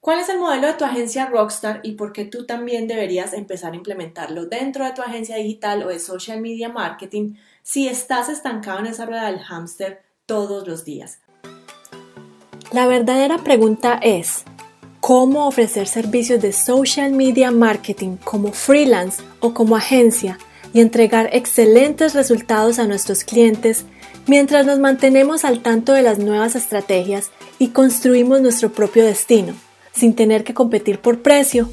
¿Cuál es el modelo de tu agencia Rockstar y por qué tú también deberías empezar a implementarlo dentro de tu agencia digital o de social media marketing si estás estancado en esa rueda del hámster todos los días? La verdadera pregunta es, ¿cómo ofrecer servicios de social media marketing como freelance o como agencia y entregar excelentes resultados a nuestros clientes mientras nos mantenemos al tanto de las nuevas estrategias y construimos nuestro propio destino, sin tener que competir por precio.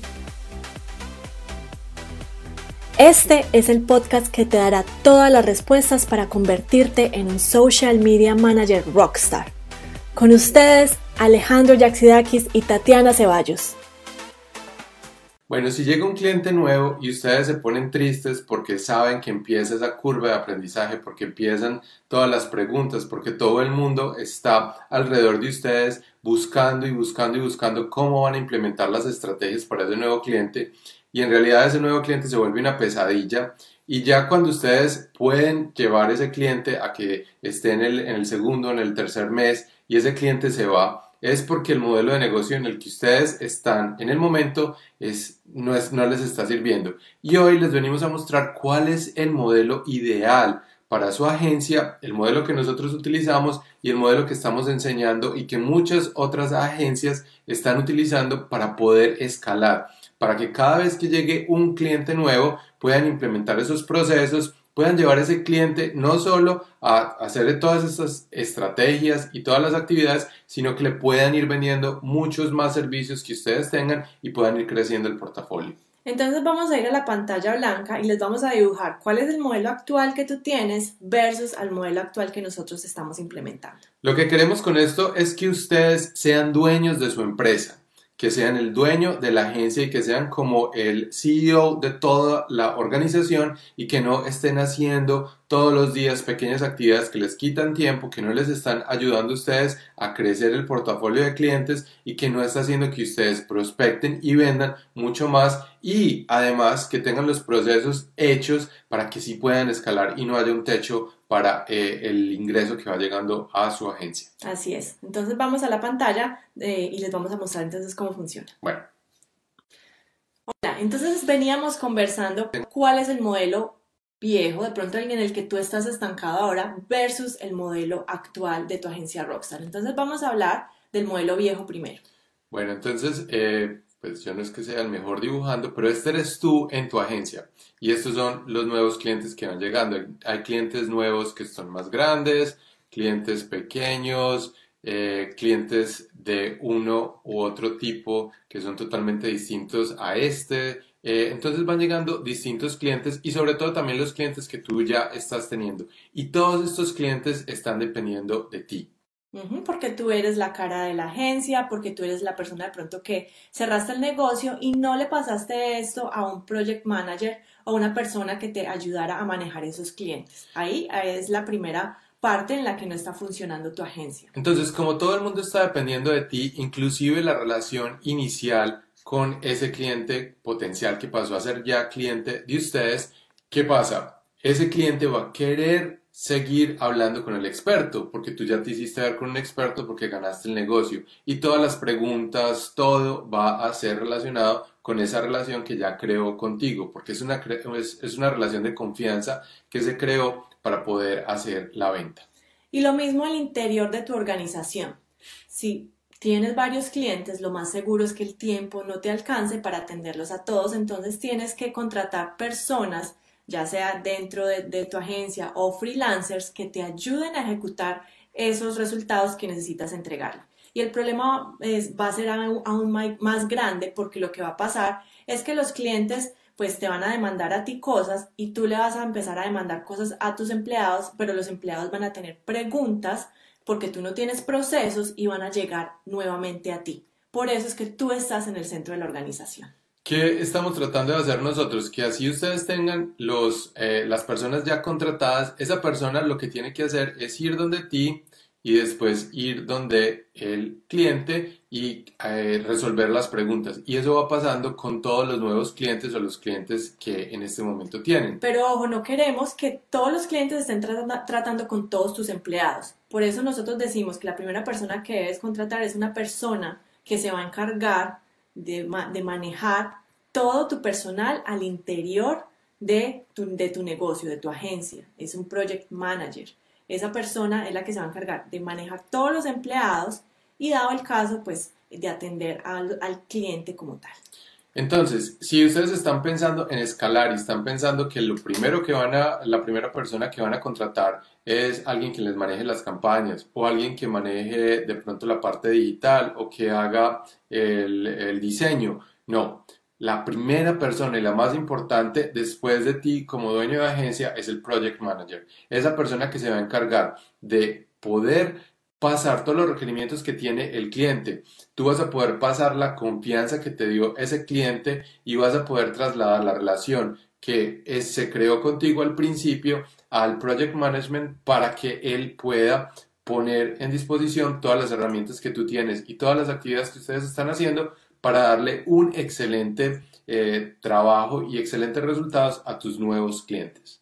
Este es el podcast que te dará todas las respuestas para convertirte en un social media manager rockstar. Con ustedes, Alejandro Yaxidakis y Tatiana Ceballos. Bueno, si llega un cliente nuevo y ustedes se ponen tristes porque saben que empieza esa curva de aprendizaje, porque empiezan todas las preguntas, porque todo el mundo está alrededor de ustedes buscando y buscando y buscando cómo van a implementar las estrategias para ese nuevo cliente y en realidad ese nuevo cliente se vuelve una pesadilla y ya cuando ustedes pueden llevar ese cliente a que esté en el, en el segundo, en el tercer mes y ese cliente se va, es porque el modelo de negocio en el que ustedes están en el momento es, no, es, no les está sirviendo. Y hoy les venimos a mostrar cuál es el modelo ideal para su agencia, el modelo que nosotros utilizamos y el modelo que estamos enseñando y que muchas otras agencias están utilizando para poder escalar, para que cada vez que llegue un cliente nuevo puedan implementar esos procesos puedan llevar a ese cliente no solo a hacer todas esas estrategias y todas las actividades, sino que le puedan ir vendiendo muchos más servicios que ustedes tengan y puedan ir creciendo el portafolio. Entonces vamos a ir a la pantalla blanca y les vamos a dibujar cuál es el modelo actual que tú tienes versus al modelo actual que nosotros estamos implementando. Lo que queremos con esto es que ustedes sean dueños de su empresa que sean el dueño de la agencia y que sean como el CEO de toda la organización y que no estén haciendo todos los días pequeñas actividades que les quitan tiempo, que no les están ayudando a ustedes a crecer el portafolio de clientes y que no está haciendo que ustedes prospecten y vendan mucho más y además que tengan los procesos hechos para que sí puedan escalar y no haya un techo para eh, el ingreso que va llegando a su agencia. Así es. Entonces vamos a la pantalla eh, y les vamos a mostrar entonces cómo funciona. Bueno. Hola, entonces veníamos conversando cuál es el modelo viejo, de pronto en el que tú estás estancado ahora, versus el modelo actual de tu agencia Rockstar. Entonces vamos a hablar del modelo viejo primero. Bueno, entonces, eh, pues yo no es que sea el mejor dibujando, pero este eres tú en tu agencia. Y estos son los nuevos clientes que van llegando. Hay clientes nuevos que son más grandes, clientes pequeños, eh, clientes de uno u otro tipo que son totalmente distintos a este. Eh, entonces van llegando distintos clientes y sobre todo también los clientes que tú ya estás teniendo. Y todos estos clientes están dependiendo de ti. Porque tú eres la cara de la agencia, porque tú eres la persona de pronto que cerraste el negocio y no le pasaste esto a un project manager o una persona que te ayudara a manejar esos clientes. Ahí es la primera parte en la que no está funcionando tu agencia. Entonces, como todo el mundo está dependiendo de ti, inclusive la relación inicial con ese cliente potencial que pasó a ser ya cliente de ustedes, ¿qué pasa? Ese cliente va a querer seguir hablando con el experto, porque tú ya te hiciste ver con un experto porque ganaste el negocio y todas las preguntas, todo va a ser relacionado con esa relación que ya creó contigo, porque es una, es, una relación de confianza que se creó para poder hacer la venta. Y lo mismo al interior de tu organización. Si tienes varios clientes, lo más seguro es que el tiempo no te alcance para atenderlos a todos, entonces tienes que contratar personas ya sea dentro de, tu agencia o freelancers que te ayuden a ejecutar esos resultados que necesitas entregar. Y el problema va a ser aún, más grande porque lo que va a pasar es que los clientes pues te van a demandar a ti cosas y tú le vas a empezar a demandar cosas a tus empleados, pero los empleados van a tener preguntas porque tú no tienes procesos y van a llegar nuevamente a ti. Por eso es que tú estás en el centro de la organización. ¿Qué estamos tratando de hacer nosotros? Que así ustedes tengan los, eh, las personas ya contratadas, esa persona lo que tiene que hacer es ir donde ti y después ir donde el cliente y eh, resolver las preguntas. Y eso va pasando con todos los nuevos clientes o los clientes que en este momento tienen. Pero ojo, no queremos que todos los clientes estén tratando con todos tus empleados. Por eso nosotros decimos que la primera persona que debes contratar es una persona que se va a encargar de, de manejar todo tu personal al interior de tu, de tu negocio, de tu agencia. Es un project manager. Esa persona es la que se va a encargar de manejar todos los empleados y dado el caso, pues de atender al, al cliente como tal. Entonces, si ustedes están pensando en escalar y están pensando que lo primero que van a, la primera persona que van a contratar es alguien que les maneje las campañas o alguien que maneje de pronto la parte digital o que haga el, el diseño, no. La primera persona y la más importante después de ti como dueño de agencia es el project manager. Esa persona que se va a encargar de poder pasar todos los requerimientos que tiene el cliente. Tú vas a poder pasar la confianza que te dio ese cliente y vas a poder trasladar la relación que se creó contigo al principio al project management para que él pueda poner en disposición todas las herramientas que tú tienes y todas las actividades que ustedes están haciendo para darle un excelente eh, trabajo y excelentes resultados a tus nuevos clientes.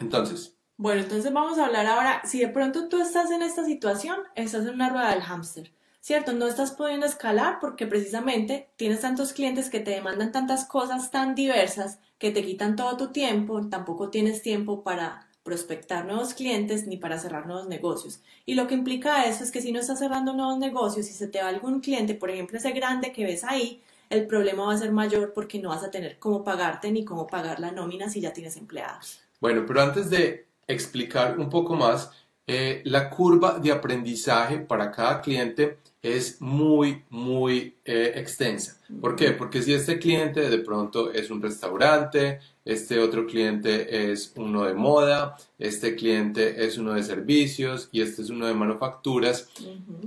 Entonces, bueno, entonces vamos a hablar ahora, si de pronto tú estás en esta situación, estás en una rueda del hámster, ¿cierto? No estás pudiendo escalar porque precisamente tienes tantos clientes que te demandan tantas cosas tan diversas que te quitan todo tu tiempo, tampoco tienes tiempo para prospectar nuevos clientes ni para cerrar nuevos negocios. Y lo que implica eso es que si no estás cerrando nuevos negocios, si se te va algún cliente, por ejemplo ese grande que ves ahí, el problema va a ser mayor porque no vas a tener cómo pagarte ni cómo pagar la nómina si ya tienes empleados. Bueno, pero antes de explicar un poco más, eh, la curva de aprendizaje para cada cliente es muy, muy eh, extensa. ¿Por qué? Porque si este cliente de pronto es un restaurante, este otro cliente es uno de moda, este cliente es uno de servicios y este es uno de manufacturas,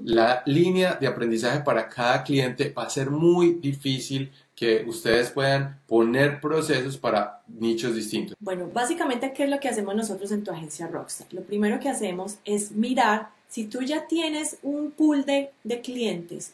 la línea de aprendizaje para cada cliente va a ser muy difícil que ustedes puedan poner procesos para nichos distintos. Bueno, básicamente, ¿qué es lo que hacemos nosotros en tu agencia Rockstar? Lo primero que hacemos es mirar si tú ya tienes un pool de, clientes,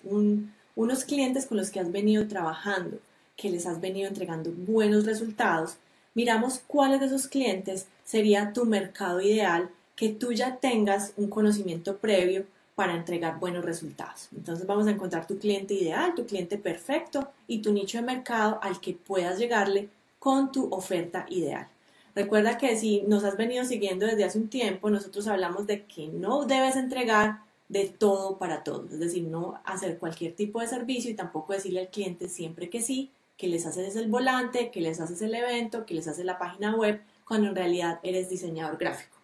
unos clientes con los que has venido trabajando, que les has venido entregando buenos resultados, miramos cuáles de esos clientes sería tu mercado ideal, que tú ya tengas un conocimiento previo para entregar buenos resultados. Entonces vamos a encontrar tu cliente ideal, tu cliente perfecto y tu nicho de mercado al que puedas llegarle con tu oferta ideal. Recuerda que si nos has venido siguiendo desde hace un tiempo, nosotros hablamos de que no debes entregar de todo para todos, es decir, no hacer cualquier tipo de servicio y tampoco decirle al cliente siempre que sí, que les haces el volante, que les haces el evento, que les haces la página web, cuando en realidad eres diseñador gráfico.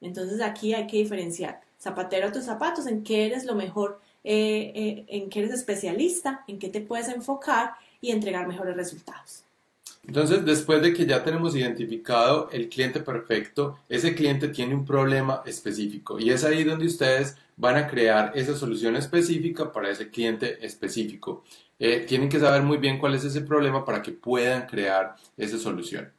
Entonces aquí hay que diferenciar zapatero a tus zapatos, en qué eres lo mejor, eh, eh, en qué eres especialista, en qué te puedes enfocar y entregar mejores resultados. Entonces, después de que ya tenemos identificado el cliente perfecto, ese cliente tiene un problema específico y es ahí donde ustedes van a crear esa solución específica para ese cliente específico. Eh, tienen que saber muy bien cuál es ese problema para que puedan crear esa solución.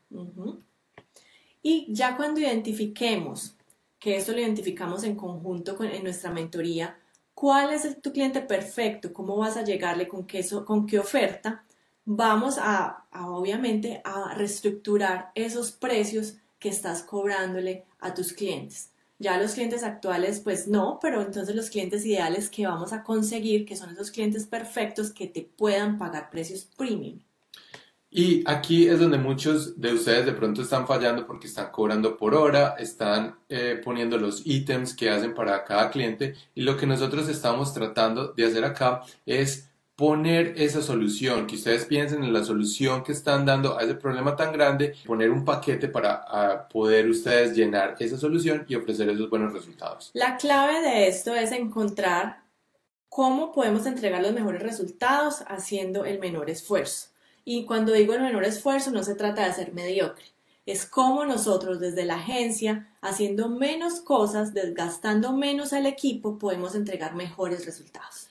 Y ya cuando identifiquemos que esto lo identificamos en conjunto con, en nuestra mentoría, cuál es tu cliente perfecto, cómo vas a llegarle, con qué, con qué oferta, vamos a, obviamente a reestructurar esos precios que estás cobrándole a tus clientes. Ya los clientes actuales, pues no, pero entonces los clientes ideales que vamos a conseguir, que son esos clientes perfectos que te puedan pagar precios premium. Y aquí es donde muchos de ustedes de pronto están fallando porque están cobrando por hora, están eh, poniendo los ítems que hacen para cada cliente y lo que nosotros estamos tratando de hacer acá es poner esa solución, que ustedes piensen en la solución que están dando a ese problema tan grande, poner un paquete para poder ustedes llenar esa solución y ofrecer esos buenos resultados. La clave de esto es encontrar cómo podemos entregar los mejores resultados haciendo el menor esfuerzo. Y cuando digo el menor esfuerzo, no se trata de ser mediocre. Es como nosotros desde la agencia, haciendo menos cosas, desgastando menos al equipo, podemos entregar mejores resultados.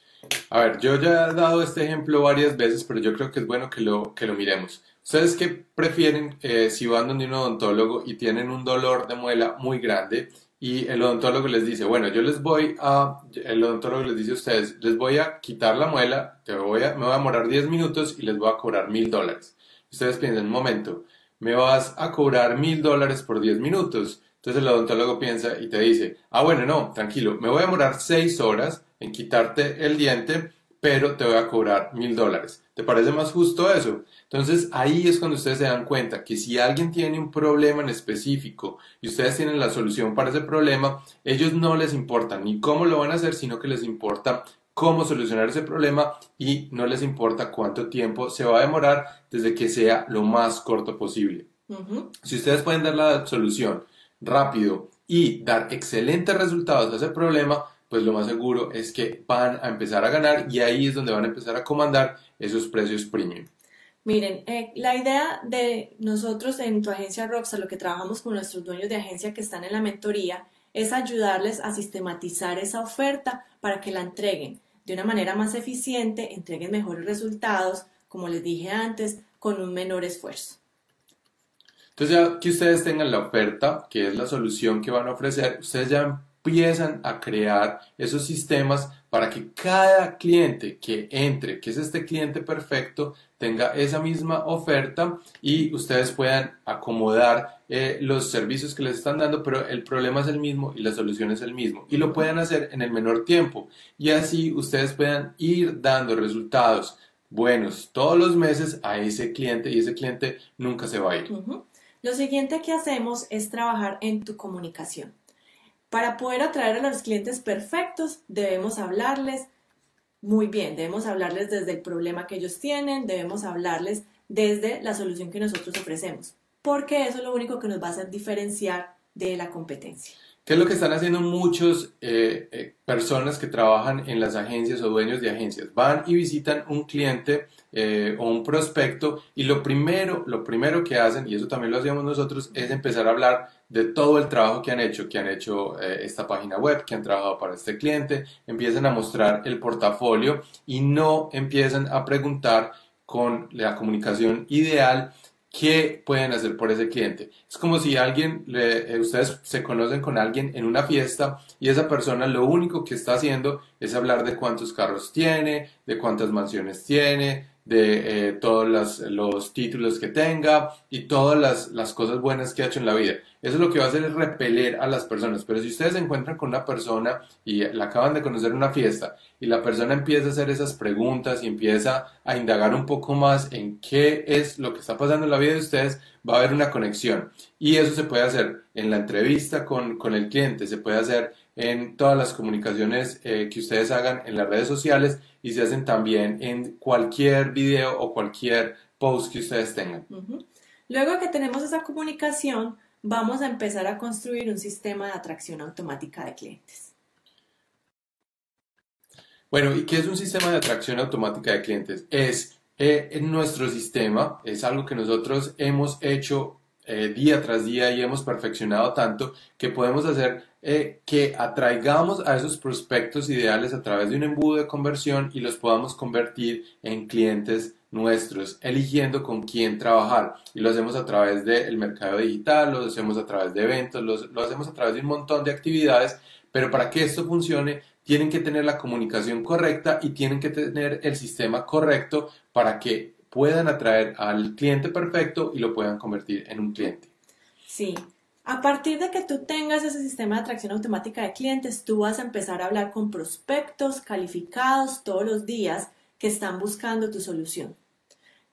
A ver, yo ya he dado este ejemplo varias veces, pero yo creo que es bueno que lo, que lo miremos. ¿Ustedes qué prefieren eh, si van donde un odontólogo y tienen un dolor de muela muy grande y el odontólogo les dice, bueno, yo les voy a, el odontólogo les dice a ustedes, les voy a quitar la muela, te voy a, me voy a demorar 10 minutos y les voy a cobrar mil dólares. Ustedes piensan, un momento, me vas a cobrar mil dólares por 10 minutos. Entonces el odontólogo piensa y te dice, ah, bueno, no, tranquilo, me voy a demorar 6 horas en quitarte el diente, pero te voy a cobrar mil dólares. ¿Te parece más justo eso? Entonces ahí es cuando ustedes se dan cuenta que si alguien tiene un problema en específico y ustedes tienen la solución para ese problema, ellos no les importa ni cómo lo van a hacer, sino que les importa cómo solucionar ese problema y no les importa cuánto tiempo se va a demorar desde que sea lo más corto posible. Si ustedes pueden dar la solución rápido y dar excelentes resultados a ese problema, pues lo más seguro es que van a empezar a ganar y ahí es donde van a empezar a comandar esos precios premium. Miren, eh, la idea de nosotros en tu agencia Roxa, lo que trabajamos con nuestros dueños de agencia que están en la mentoría, es ayudarles a sistematizar esa oferta para que la entreguen de una manera más eficiente, entreguen mejores resultados, como les dije antes, con un menor esfuerzo. Entonces ya que ustedes tengan la oferta, que es la solución que van a ofrecer, ustedes ya empiezan a crear esos sistemas para que cada cliente que entre, que es este cliente perfecto, tenga esa misma oferta y ustedes puedan acomodar eh, los servicios que les están dando, pero el problema es el mismo y la solución es el mismo y lo pueden hacer en el menor tiempo y así ustedes puedan ir dando resultados buenos todos los meses a ese cliente y ese cliente nunca se va a ir. Lo siguiente que hacemos es trabajar en tu comunicación. Para poder atraer a los clientes perfectos, debemos hablarles muy bien, debemos hablarles desde el problema que ellos tienen, debemos hablarles desde la solución que nosotros ofrecemos, porque eso es lo único que nos va a hacer diferenciar de la competencia. ¿Qué es lo que están haciendo muchas eh, eh, personas que trabajan en las agencias o dueños de agencias? Van y visitan un cliente eh, o un prospecto y lo primero, lo primero que hacen, y eso también lo hacíamos nosotros, es empezar a hablar de todo el trabajo que han hecho, que han hecho esta página web, que han trabajado para este cliente, empiezan a mostrar el portafolio y no empiezan a preguntar con la comunicación ideal ¿Qué pueden hacer por ese cliente? Es como si alguien, eh, ustedes se conocen con alguien en una fiesta y esa persona lo único que está haciendo es hablar de cuántos carros tiene, de cuántas mansiones tiene, de eh, todos los títulos que tenga y todas las, las, cosas buenas que ha hecho en la vida. Eso lo que va a hacer es repeler a las personas. Pero si ustedes se encuentran con una persona y la acaban de conocer en una fiesta y la persona empieza a hacer esas preguntas y empieza a indagar un poco más en qué es lo que está pasando en la vida de ustedes, va a haber una conexión. Y eso se puede hacer en la entrevista con, con el cliente, se puede hacer en todas las comunicaciones eh, que ustedes hagan en las redes sociales y se hacen también en cualquier video o cualquier post que ustedes tengan. Luego que tenemos esa comunicación, vamos a empezar a construir un sistema de atracción automática de clientes. Bueno, ¿y qué es un sistema de atracción automática de clientes? Es eh, en nuestro sistema, es algo que nosotros hemos hecho eh, día tras día y hemos perfeccionado tanto que podemos hacer eh, que atraigamos a esos prospectos ideales a través de un embudo de conversión y los podamos convertir en clientes nuestros, eligiendo con quién trabajar. Y lo hacemos a través del mercado digital, lo hacemos a través de eventos, lo hacemos a través de un montón de actividades, pero para que esto funcione, tienen que tener la comunicación correcta y tienen que tener el sistema correcto para que puedan atraer al cliente perfecto y lo puedan convertir en un cliente. Sí. A partir de que tú tengas ese sistema de atracción automática de clientes, tú vas a empezar a hablar con prospectos calificados todos los días que están buscando tu solución.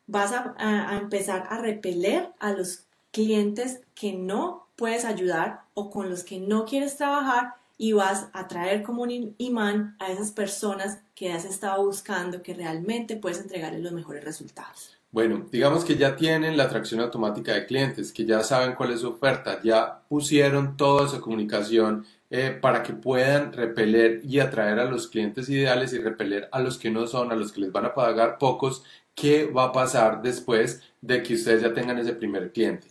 Vas a, a empezar a repeler a los clientes que no puedes ayudar o con los que no quieres trabajar y vas a traer como un imán a esas personas que has estado buscando que realmente puedes entregarles los mejores resultados. Bueno, digamos que ya tienen la atracción automática de clientes, que ya saben cuál es su oferta, ya pusieron toda su comunicación eh, para que puedan repeler y atraer a los clientes ideales y repeler a los que no son, a los que les van a pagar pocos. ¿Qué va a pasar después de que ustedes ya tengan ese primer cliente?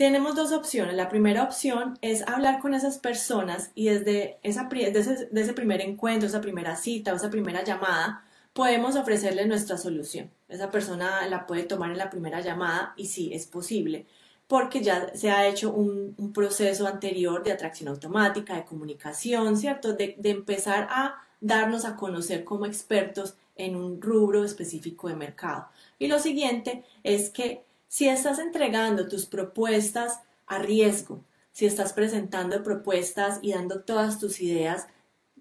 Tenemos dos opciones. La primera opción es hablar con esas personas y desde, esa, ese, primer encuentro, esa primera cita esa primera llamada, podemos ofrecerle nuestra solución. Esa persona la puede tomar en la primera llamada y sí, es posible, porque ya se ha hecho un, un proceso anterior de atracción automática, de comunicación, ¿cierto? De, de empezar a darnos a conocer como expertos en un rubro específico de mercado. Y lo siguiente es que si estás entregando tus propuestas a riesgo, si estás presentando propuestas y dando todas tus ideas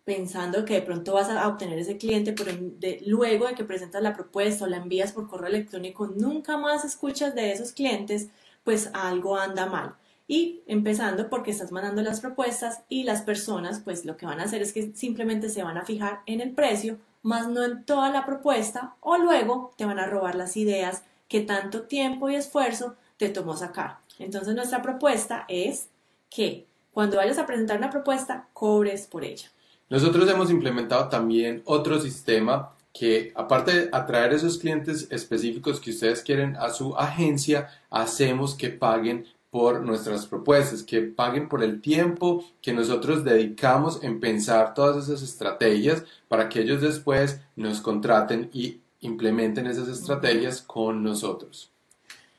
pensando que de pronto vas a obtener ese cliente, pero luego de que presentas la propuesta o la envías por correo electrónico, nunca más escuchas de esos clientes, pues algo anda mal. Y empezando porque estás mandando las propuestas y las personas, pues lo que van a hacer es que simplemente se van a fijar en el precio, más no en toda la propuesta, o luego te van a robar las ideas que tanto tiempo y esfuerzo te tomó sacar. Entonces nuestra propuesta es que cuando vayas a presentar una propuesta, cobres por ella. Nosotros hemos implementado también otro sistema que aparte de atraer esos clientes específicos que ustedes quieren a su agencia, hacemos que paguen por nuestras propuestas, que paguen por el tiempo que nosotros dedicamos en pensar todas esas estrategias para que ellos después nos contraten y implementen esas estrategias con nosotros.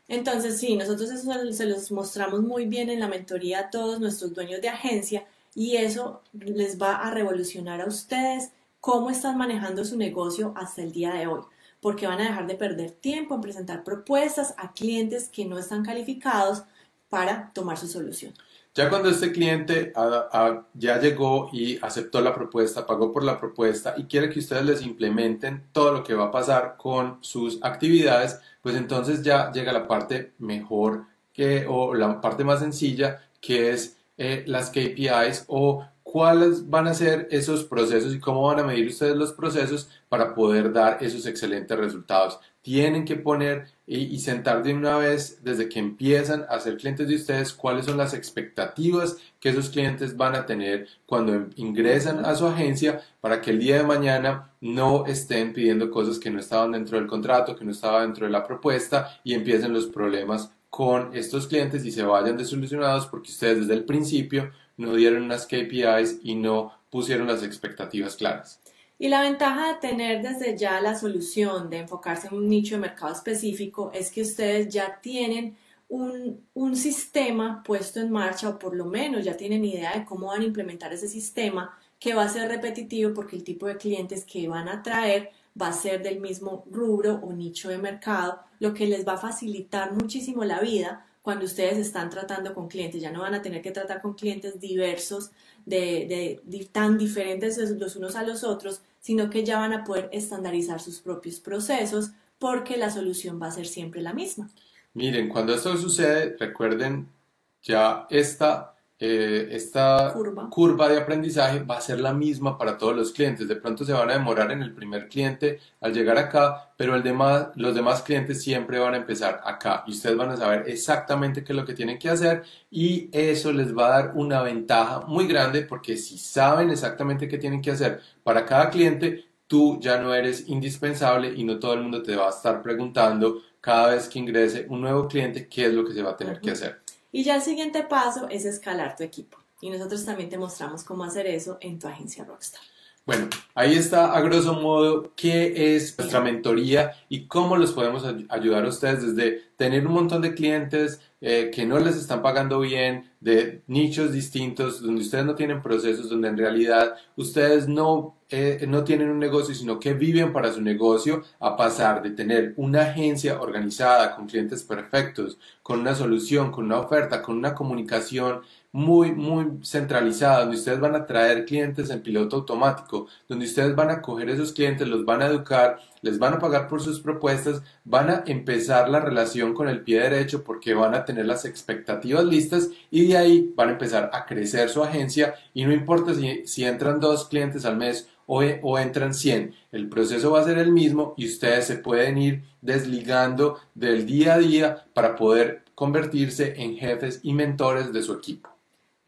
Entonces, sí, nosotros eso se los mostramos muy bien en la mentoría a todos nuestros dueños de agencia y eso les va a revolucionar a ustedes cómo están manejando su negocio hasta el día de hoy, porque van a dejar de perder tiempo en presentar propuestas a clientes que no están calificados para tomar su solución. Ya cuando este cliente ya llegó y aceptó la propuesta, pagó por la propuesta y quiere que ustedes les implementen todo lo que va a pasar con sus actividades, pues entonces ya llega la parte mejor o la parte más sencilla que es eh, las KPIs o cuáles van a ser esos procesos y cómo van a medir ustedes los procesos para poder dar esos excelentes resultados. Tienen que poner y, sentar de una vez desde que empiezan a ser clientes de ustedes cuáles son las expectativas que esos clientes van a tener cuando ingresan a su agencia para que el día de mañana no estén pidiendo cosas que no estaban dentro del contrato, que no estaban dentro de la propuesta y empiecen los problemas con estos clientes y se vayan desolucionados porque ustedes desde el principio no dieron unas KPIs y no pusieron las expectativas claras. Y la ventaja de tener desde ya la solución, de enfocarse en un nicho de mercado específico, es que ustedes ya tienen un, un, sistema puesto en marcha o por lo menos ya tienen idea de cómo van a implementar ese sistema que va a ser repetitivo porque el tipo de clientes que van a traer va a ser del mismo rubro o nicho de mercado, lo que les va a facilitar muchísimo la vida cuando ustedes están tratando con clientes. Ya no van a tener que tratar con clientes diversos, de, tan diferentes los unos a los otros, sino que ya van a poder estandarizar sus propios procesos porque la solución va a ser siempre la misma. Miren, cuando esto sucede, recuerden ya esta eh, esta curva. de aprendizaje va a ser la misma para todos los clientes. De pronto se van a demorar en el primer cliente al llegar acá, pero el demás, los demás clientes siempre van a empezar acá y ustedes van a saber exactamente qué es lo que tienen que hacer y eso les va a dar una ventaja muy grande porque si saben exactamente qué tienen que hacer para cada cliente, tú ya no eres indispensable y no todo el mundo te va a estar preguntando cada vez que ingrese un nuevo cliente qué es lo que se va a tener que hacer. Y ya el siguiente paso es escalar tu equipo. Y nosotros también te mostramos cómo hacer eso en tu agencia Rockstar. Bueno, ahí está a grosso modo qué es nuestra mentoría y cómo los podemos ayudar a ustedes desde tener un montón de clientes eh, que no les están pagando bien, de nichos distintos, donde ustedes no tienen procesos, donde en realidad ustedes no, eh, no tienen un negocio, sino que viven para su negocio, a pasar de tener una agencia organizada con clientes perfectos, con una solución, con una oferta, con una comunicación muy, muy centralizada, donde ustedes van a traer clientes en piloto automático, donde ustedes van a coger esos clientes, los van a educar, les van a pagar por sus propuestas, van a empezar la relación con el pie derecho porque van a tener las expectativas listas y de ahí van a empezar a crecer su agencia y no importa si, si entran dos clientes al mes o, o entran 100, el proceso va a ser el mismo y ustedes se pueden ir desligando del día a día para poder convertirse en jefes y mentores de su equipo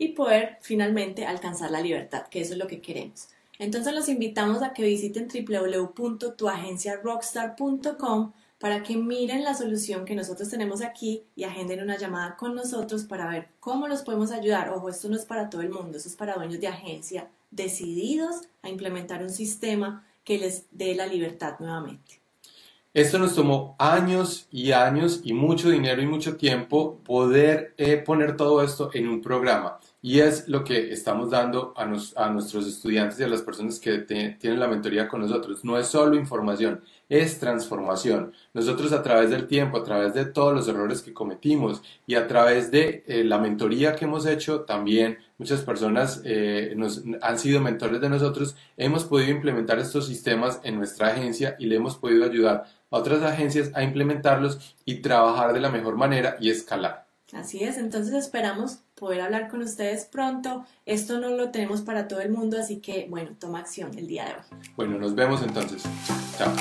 y poder finalmente alcanzar la libertad, que eso es lo que queremos. Entonces los invitamos a que visiten www.tuagenciarockstar.com para que miren la solución que nosotros tenemos aquí y agenden una llamada con nosotros para ver cómo los podemos ayudar. Ojo, esto no es para todo el mundo, esto es para dueños de agencia decididos a implementar un sistema que les dé la libertad nuevamente. Esto nos tomó años y años y mucho dinero y mucho tiempo poder eh, poner todo esto en un programa. Y es lo que estamos dando a, a nuestros estudiantes y a las personas que tienen la mentoría con nosotros. No es solo información, es transformación. Nosotros a través del tiempo, a través de todos los errores que cometimos y a través de eh, la mentoría que hemos hecho, también muchas personas eh, nos, han sido mentores de nosotros, hemos podido implementar estos sistemas en nuestra agencia y le hemos podido ayudar a otras agencias a implementarlos y trabajar de la mejor manera y escalar. Así es, entonces esperamos poder hablar con ustedes pronto. Esto no lo tenemos para todo el mundo, así que bueno, toma acción el día de hoy. Bueno, nos vemos entonces. Chao.